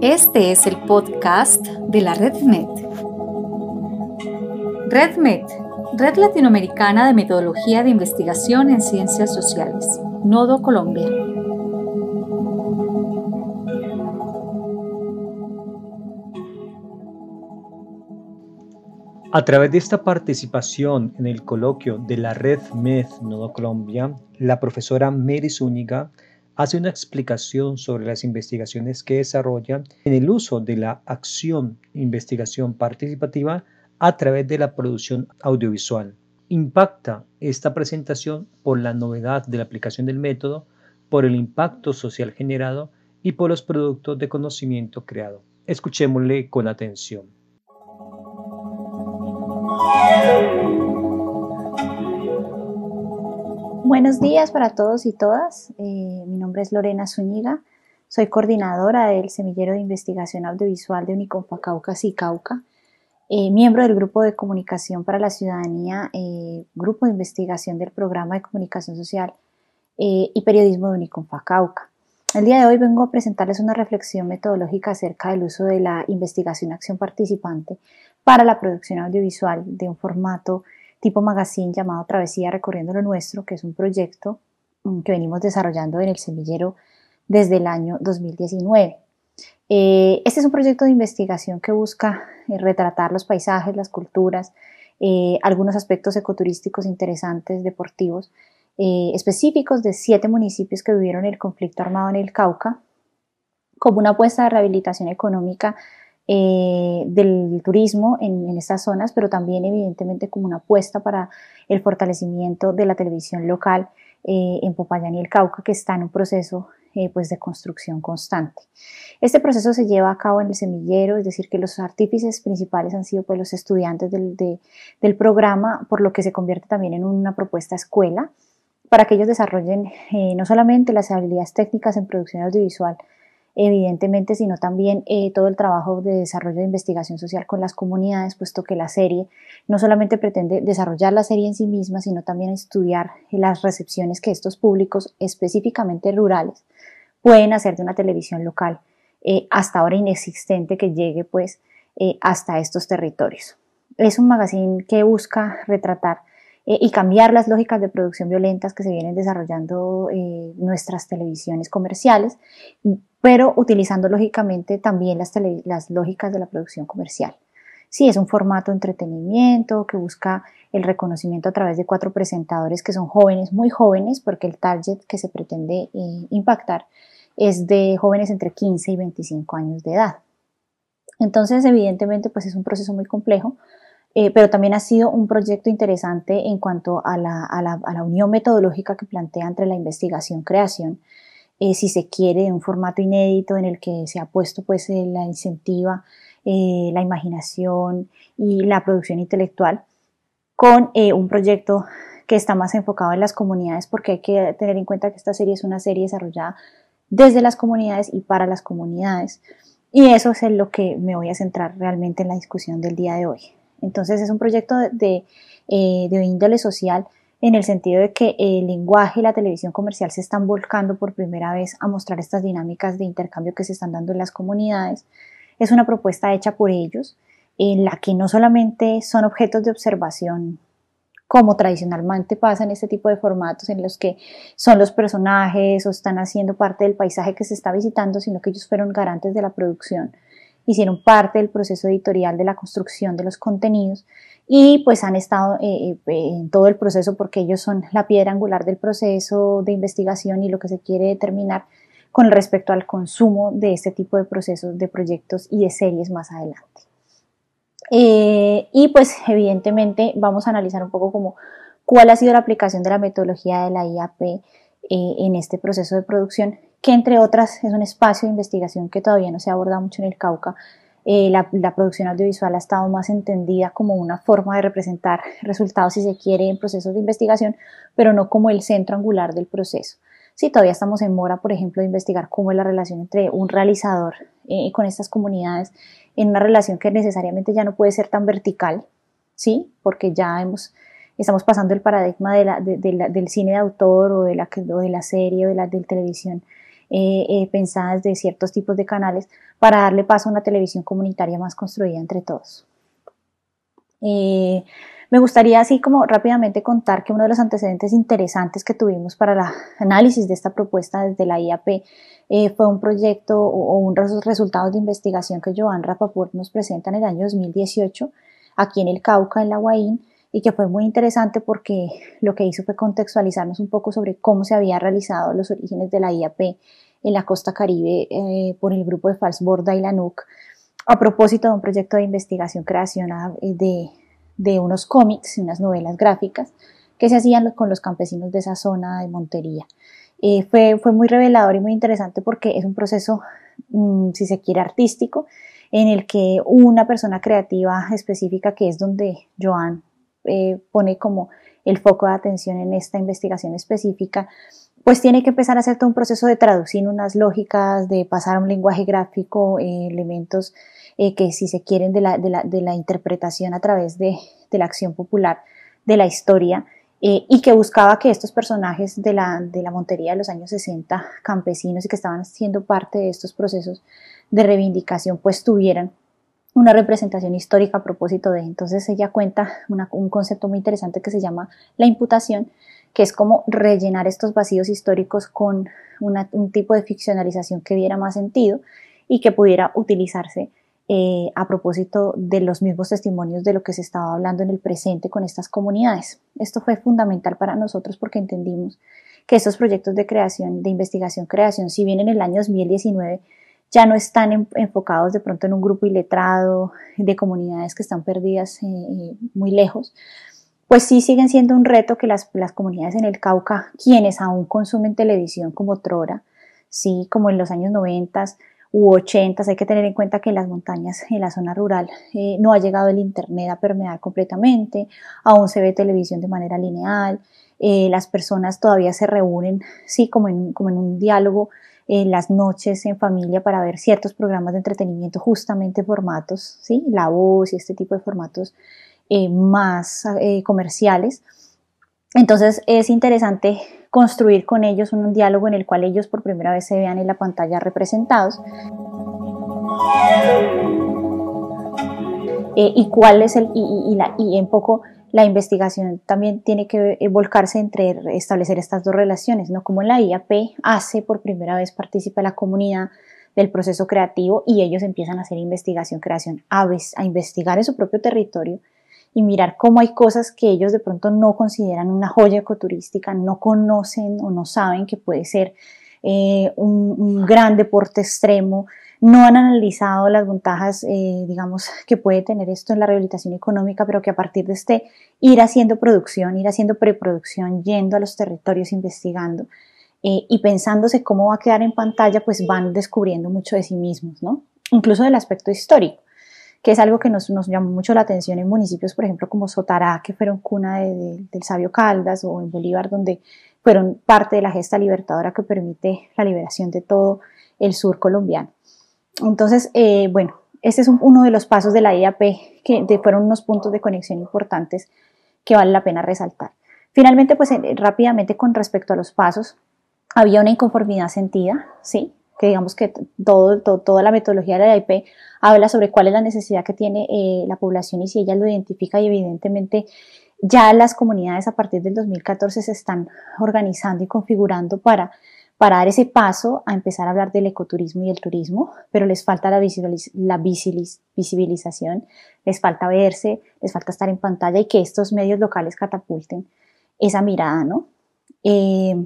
Este es el podcast de la RedMed. RedMed, Red Latinoamericana de Metodología de Investigación en Ciencias Sociales, Nodo Colombia. A través de esta participación en el coloquio de la Red MED Nodo Colombia, la profesora Mary Zúñiga hace una explicación sobre las investigaciones que desarrolla en el uso de la acción investigación participativa a través de la producción audiovisual. Impacta esta presentación por la novedad de la aplicación del método, por el impacto social generado y por los productos de conocimiento creado. Escuchémosle con atención. Buenos días para todos y todas. Eh, mi nombre es Lorena Zúñiga. Soy coordinadora del Semillero de Investigación Audiovisual de Unicompa Cauca y Cauca, eh, miembro del Grupo de Comunicación para la Ciudadanía, eh, Grupo de Investigación del Programa de Comunicación Social y Periodismo de Unicompa Cauca. El día de hoy vengo a presentarles una reflexión metodológica acerca del uso de la investigación-acción participante para la producción audiovisual de un formato tipo magazine llamado Travesía Recorriendo lo Nuestro, que es un proyecto mm, que venimos desarrollando en el semillero desde el año 2019. Eh, este es un proyecto de investigación que busca eh, retratar los paisajes, las culturas, eh, algunos aspectos ecoturísticos interesantes, deportivos, específicos de siete municipios que vivieron el conflicto armado en el Cauca, como una apuesta de rehabilitación económica eh, del turismo en, estas zonas, pero también evidentemente como una apuesta para el fortalecimiento de la televisión local eh, en Popayán y el Cauca, que está en un proceso eh, pues de construcción constante. Este proceso se lleva a cabo en el semillero, es decir, que los artífices principales han sido pues, los estudiantes del, del programa, por lo que se convierte también en una propuesta escuela para que ellos desarrollen no solamente las habilidades técnicas en producción audiovisual, evidentemente, sino también eh, todo el trabajo de desarrollo de investigación social con las comunidades, puesto que la serie no solamente pretende desarrollar la serie en sí misma, sino también estudiar las recepciones que estos públicos, específicamente rurales, pueden hacer de una televisión local, eh, hasta ahora inexistente, que llegue pues eh, hasta estos territorios. Es un magazine que busca retratar y cambiar las lógicas de producción violentas que se vienen desarrollando nuestras televisiones comerciales, pero utilizando lógicamente también las, las lógicas de la producción comercial. Sí, es un formato de entretenimiento que busca el reconocimiento a través de cuatro presentadores que son jóvenes, muy jóvenes, porque el target que se pretende eh, impactar es de jóvenes entre 15 y 25 años de edad. Entonces, evidentemente, pues es un proceso muy complejo, eh, pero también ha sido un proyecto interesante en cuanto a la, unión metodológica que plantea entre la investigación-creación eh, si se quiere, un formato inédito en el que se ha puesto pues eh, la incentiva, eh, la imaginación y la producción intelectual con un proyecto que está más enfocado en las comunidades porque hay que tener en cuenta que esta serie es una serie desarrollada desde las comunidades y para las comunidades. Y eso es en lo que me voy a centrar realmente en la discusión del día de hoy. Entonces es un proyecto de, de índole social en el sentido de que el lenguaje y la televisión comercial se están volcando por primera vez a mostrar estas dinámicas de intercambio que se están dando en las comunidades. Es una propuesta hecha por ellos, en la que no solamente son objetos de observación como tradicionalmente pasa en este tipo de formatos en los que son los personajes o están haciendo parte del paisaje que se está visitando, sino que ellos fueron garantes de la producción, hicieron parte del proceso editorial de la construcción de los contenidos y pues han estado eh, eh, en todo el proceso porque ellos son la piedra angular del proceso de investigación y lo que se quiere determinar con respecto al consumo de este tipo de procesos, de proyectos y de series más adelante. Eh, y pues evidentemente vamos a analizar un poco como cuál ha sido la aplicación de la metodología de la IAP en este proceso de producción, que entre otras es un espacio de investigación que todavía no se aborda mucho en el Cauca, eh, la, producción audiovisual ha estado más entendida como una forma de representar resultados, si se quiere, en procesos de investigación, pero no como el centro angular del proceso. Sí, todavía estamos en mora, por ejemplo, de investigar cómo es la relación entre un realizador eh, con estas comunidades, en una relación que necesariamente ya no puede ser tan vertical, ¿sí? Porque ya hemos estamos pasando el paradigma del cine de autor o de la, de la serie o de la de televisión eh, eh, pensadas de ciertos tipos de canales para darle paso a una televisión comunitaria más construida entre todos. Eh, me gustaría así como rápidamente contar que uno de los antecedentes interesantes que tuvimos para el análisis de esta propuesta desde la IAP fue un proyecto o, unos resultados de investigación que Joan Rapaport nos presenta en el año 2018 aquí en el Cauca, en la Guaín, y que fue muy interesante porque lo que hizo fue contextualizarnos un poco sobre cómo se había realizado los orígenes de la IAP en la costa caribe eh, por el grupo de Falsborda y la NUC a propósito de un proyecto de investigación creación eh, de, de unos cómics y unas novelas gráficas que se hacían con los campesinos de esa zona de Montería. Eh, fue, fue, muy revelador y muy interesante porque es un proceso, mm, si se quiere, artístico, en el que una persona creativa específica, que es donde Joan eh, pone como el foco de atención en esta investigación específica, pues tiene que empezar a hacer todo un proceso de traducir unas lógicas, de pasar a un lenguaje gráfico, eh, elementos eh, que si se quieren de la, interpretación a través de, la acción popular de la historia, y que buscaba que estos personajes de la, de la Montería de los años 60, campesinos y que estaban siendo parte de estos procesos de reivindicación, pues tuvieran una representación histórica a propósito de. Entonces ella cuenta un concepto muy interesante que se llama la imputación, que es como rellenar estos vacíos históricos con un tipo de ficcionalización que diera más sentido y que pudiera utilizarse eh, a propósito de los mismos testimonios de lo que se estaba hablando en el presente con estas comunidades. Esto fue fundamental para nosotros porque entendimos que estos proyectos de creación, de investigación, creación, si bien en el año 2019 ya no están enfocados de pronto en un grupo iletrado de comunidades que están perdidas eh, eh, muy lejos, pues sí siguen siendo un reto que las, las, comunidades en el Cauca, quienes aún consumen televisión como Trora, sí, como en los años 90 u 80, hay que tener en cuenta que en las montañas, en la zona rural, eh, no ha llegado el Internet a permear completamente, aún se ve televisión de manera lineal, las personas todavía se reúnen, sí, como en, como en un diálogo las noches en familia para ver ciertos programas de entretenimiento, justamente formatos, ¿sí? La voz y este tipo de formatos eh, más eh, comerciales. Entonces es interesante construir con ellos un, diálogo en el cual ellos por primera vez se vean en la pantalla representados. Eh, y cuál es el, y, la, y en poco la investigación también tiene que eh, volcarse entre establecer estas dos relaciones, ¿no? Como la IAP hace por primera vez, participa la comunidad del proceso creativo y ellos empiezan a hacer investigación, creación, a, a investigar en su propio territorio y mirar cómo hay cosas que ellos de pronto no consideran una joya ecoturística, no conocen o no saben que puede ser eh, un, gran deporte extremo, no han analizado las ventajas, eh, digamos, que puede tener esto en la rehabilitación económica, pero que a partir de este ir haciendo producción, ir haciendo preproducción, yendo a los territorios, investigando eh, y pensándose cómo va a quedar en pantalla, pues van descubriendo mucho de sí mismos, ¿no? Incluso del aspecto histórico, que es algo que nos, nos llamó mucho la atención en municipios, por ejemplo, como Sotará, que fueron cuna del sabio Caldas, o en Bolívar, donde fueron parte de la gesta libertadora que permite la liberación de todo el sur colombiano. Entonces, eh, bueno, ese es uno de los pasos de la IAP que fueron unos puntos de conexión importantes que vale la pena resaltar. Finalmente, pues rápidamente con respecto a los pasos, había una inconformidad sentida, ¿sí? Que digamos que todo, toda la metodología de la IAP habla sobre cuál es la necesidad que tiene eh, la población y si ella lo identifica y evidentemente ya las comunidades a partir del 2014 se están organizando y configurando para para dar ese paso a empezar a hablar del ecoturismo y el turismo, pero les falta la, visibilización, les falta verse, les falta estar en pantalla y que estos medios locales catapulten esa mirada, ¿no? Eh,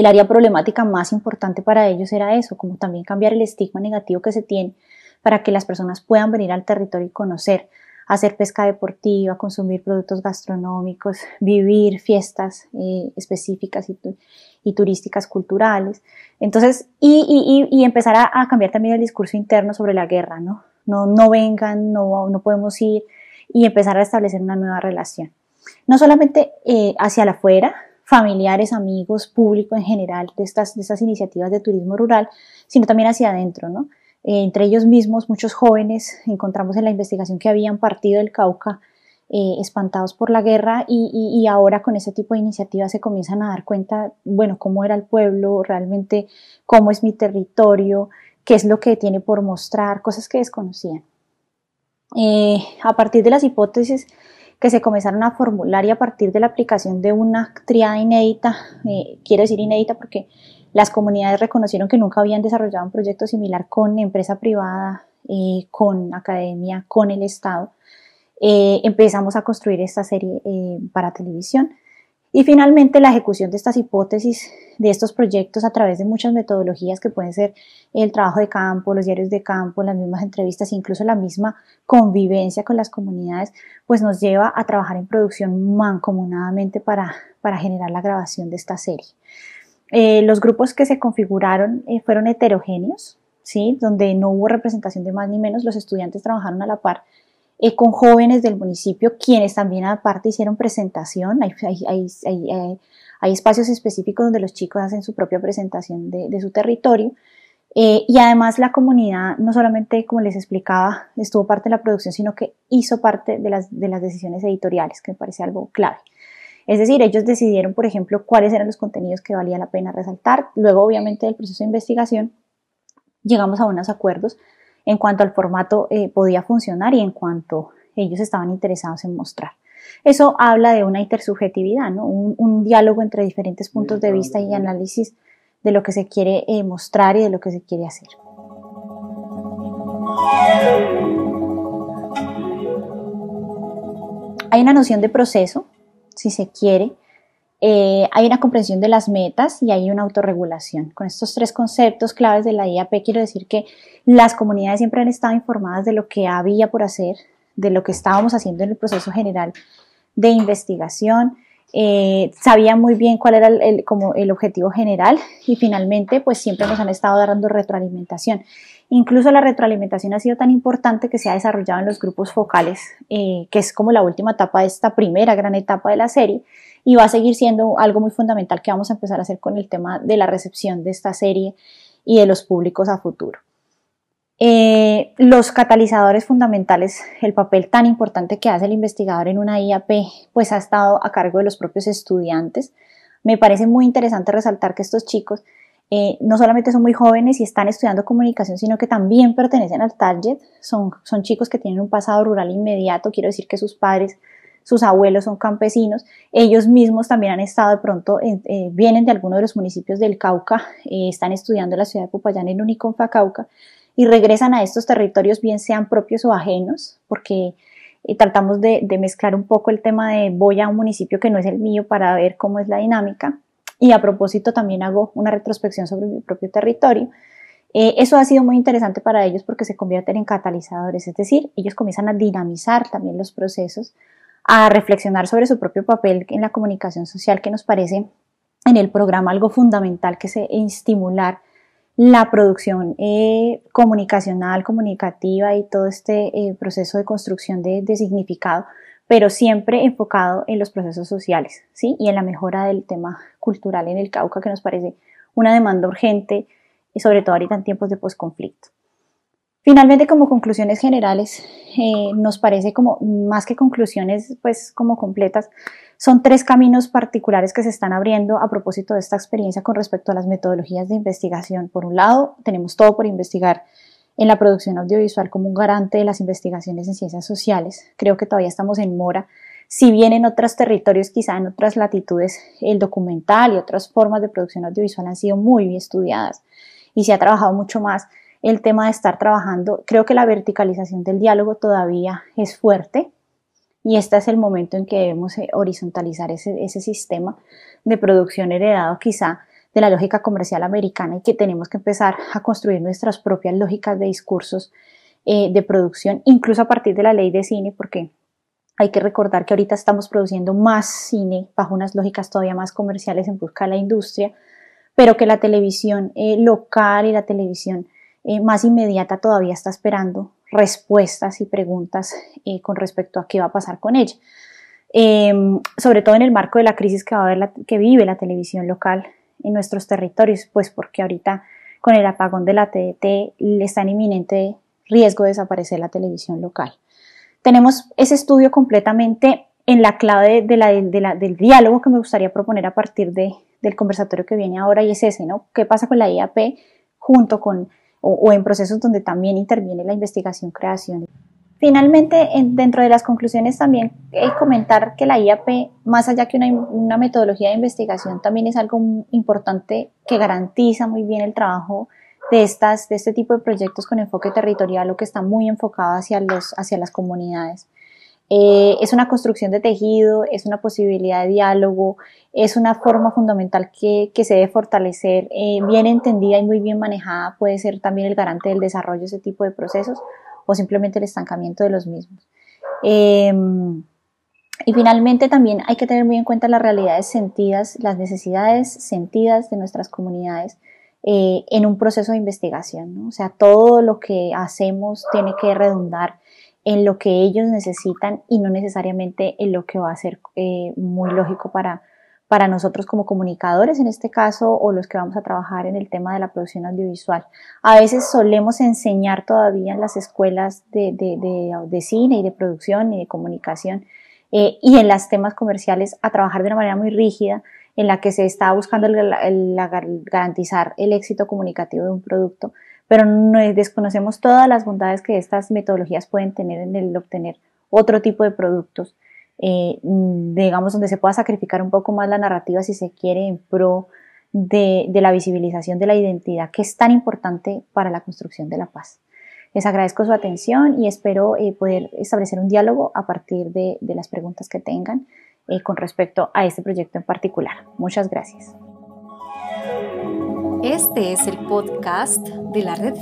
el área problemática más importante para ellos era eso, como también cambiar el estigma negativo que se tiene para que las personas puedan venir al territorio y conocer, hacer pesca deportiva, consumir productos gastronómicos, vivir fiestas eh, específicas y, turísticas culturales. Entonces, y, y, empezar a, cambiar también el discurso interno sobre la guerra, ¿no? No, vengan, no, no podemos ir y empezar a establecer una nueva relación. No solamente eh, hacia la afuera, familiares, amigos, público en general de estas, de estas iniciativas de turismo rural, sino también hacia adentro, ¿no? Eh, entre ellos mismos, muchos jóvenes, encontramos en la investigación que habían partido del Cauca eh, espantados por la guerra y, ahora con ese tipo de iniciativas se comienzan a dar cuenta, bueno, cómo era el pueblo, realmente cómo es mi territorio, qué es lo que tiene por mostrar, cosas que desconocían. Eh, a partir de las hipótesis que se comenzaron a formular y a partir de la aplicación de una triada inédita, eh, quiero decir inédita porque las comunidades reconocieron que nunca habían desarrollado un proyecto similar con empresa privada, con academia, con el Estado, eh, empezamos a construir esta serie eh, para televisión. Y finalmente la ejecución de estas hipótesis, de estos proyectos a través de muchas metodologías que pueden ser el trabajo de campo, los diarios de campo, las mismas entrevistas, incluso la misma convivencia con las comunidades, pues nos lleva a trabajar en producción mancomunadamente para, para generar la grabación de esta serie. Eh, los grupos que se configuraron fueron heterogéneos, ¿sí? donde no hubo representación de más ni menos, los estudiantes trabajaron a la par eh, con jóvenes del municipio, quienes también aparte hicieron presentación. Hay, hay, hay, hay, espacios específicos donde los chicos hacen su propia presentación de, de su territorio. Eh, y además la comunidad no solamente, como les explicaba, estuvo parte de la producción, sino que hizo parte de las, de las decisiones editoriales, que me parece algo clave. Es decir, ellos decidieron, por ejemplo, cuáles eran los contenidos que valía la pena resaltar. Luego, obviamente, del proceso de investigación, llegamos a unos acuerdos en cuanto al formato eh, podía funcionar y en cuanto ellos estaban interesados en mostrar. Eso habla de una intersubjetividad, ¿no? un, diálogo entre diferentes puntos de vista y análisis de lo que se quiere eh, mostrar y de lo que se quiere hacer. Hay una noción de proceso, si se quiere, eh, hay una comprensión de las metas y hay una autorregulación. Con estos tres conceptos claves de la IAP quiero decir que las comunidades siempre han estado informadas de lo que había por hacer, de lo que estábamos haciendo en el proceso general de investigación, eh, sabían muy bien cuál era el, como el objetivo general y finalmente pues siempre nos han estado dando retroalimentación. Incluso la retroalimentación ha sido tan importante que se ha desarrollado en los grupos focales, eh, que es como la última etapa de esta primera gran etapa de la serie, y va a seguir siendo algo muy fundamental que vamos a empezar a hacer con el tema de la recepción de esta serie y de los públicos a futuro. Eh, los catalizadores fundamentales, el papel tan importante que hace el investigador en una IAP, pues ha estado a cargo de los propios estudiantes. Me parece muy interesante resaltar que estos chicos eh, no solamente son muy jóvenes y están estudiando comunicación, sino que también pertenecen al target. Son, son chicos que tienen un pasado rural inmediato, quiero decir que sus padres sus abuelos son campesinos, ellos mismos también han estado de pronto, eh, vienen de algunos de los municipios del Cauca, eh, están estudiando en la ciudad de Popayán en Uniconfa Cauca y regresan a estos territorios, bien sean propios o ajenos, porque eh, tratamos de, mezclar un poco el tema de voy a un municipio que no es el mío para ver cómo es la dinámica. Y a propósito también hago una retrospección sobre mi propio territorio. eso ha sido muy interesante para ellos porque se convierten en catalizadores, es decir, ellos comienzan a dinamizar también los procesos a reflexionar sobre su propio papel en la comunicación social, que nos parece en el programa algo fundamental, que es estimular la producción eh, comunicacional, comunicativa y todo este eh, proceso de construcción de, significado, pero siempre enfocado en los procesos sociales, ¿sí? Y en la mejora del tema cultural en el Cauca, que nos parece una demanda urgente, y sobre todo ahorita en tiempos de posconflicto. Finalmente, como conclusiones generales, eh, nos parece como más que conclusiones, pues como completas, son tres caminos particulares que se están abriendo a propósito de esta experiencia con respecto a las metodologías de investigación. Por un lado, tenemos todo por investigar en la producción audiovisual como un garante de las investigaciones en ciencias sociales. Creo que todavía estamos en mora. Si bien en otros territorios, quizá en otras latitudes, el documental y otras formas de producción audiovisual han sido muy bien estudiadas y se ha trabajado mucho más el tema de estar trabajando. Creo que la verticalización del diálogo todavía es fuerte y este es el momento en que debemos eh, horizontalizar ese, ese sistema de producción heredado quizá de la lógica comercial americana y que tenemos que empezar a construir nuestras propias lógicas de discursos eh, de producción, incluso a partir de la ley de cine, porque hay que recordar que ahorita estamos produciendo más cine bajo unas lógicas todavía más comerciales en busca de la industria, pero que la televisión eh, local y la televisión eh, más inmediata todavía está esperando respuestas y preguntas eh, con respecto a qué va a pasar con ella. Em, sobre todo en el marco de la crisis que, vive la televisión local en nuestros territorios, pues porque ahorita con el apagón de la TDT está en inminente riesgo de desaparecer la televisión local. tenemos ese estudio completamente en la clave del diálogo que me gustaría proponer a partir del conversatorio que viene ahora y es ese, ¿no? ¿Qué pasa con la IAP junto con o, en procesos donde también interviene la investigación-creación? Finalmente, dentro de las conclusiones también hay comentar que la IAP, más allá que una, metodología de investigación, también es algo importante que garantiza muy bien el trabajo de, estas, de este tipo de proyectos con enfoque territorial o que está muy enfocado hacia, los, hacia las comunidades. Eh, es una construcción de tejido, es una posibilidad de diálogo, es una forma fundamental que, que se debe fortalecer, eh, bien entendida y muy bien manejada, puede ser también el garante del desarrollo de ese tipo de procesos o simplemente el estancamiento de los mismos. Em, y finalmente también hay que tener muy en cuenta las realidades sentidas, las necesidades sentidas de nuestras comunidades eh, en un proceso de investigación. O sea, todo lo que hacemos tiene que redundar en lo que ellos necesitan y no necesariamente en lo que va a ser eh, muy lógico para, para nosotros como comunicadores en este caso o los que vamos a trabajar en el tema de la producción audiovisual. A veces solemos enseñar todavía en las escuelas de, cine y de producción y de comunicación eh, y en los temas comerciales a trabajar de una manera muy rígida en la que se está buscando garantizar el éxito comunicativo de un producto, pero no, desconocemos todas las bondades que estas metodologías pueden tener en el obtener otro tipo de productos eh, digamos, donde se pueda sacrificar un poco más la narrativa si se quiere en pro de, la visibilización de la identidad, que es tan importante para la construcción de la paz. Les agradezco su atención y espero eh, poder establecer un diálogo a partir de, las preguntas que tengan eh, con respecto a este proyecto en particular. Muchas gracias. Este es el podcast de la Red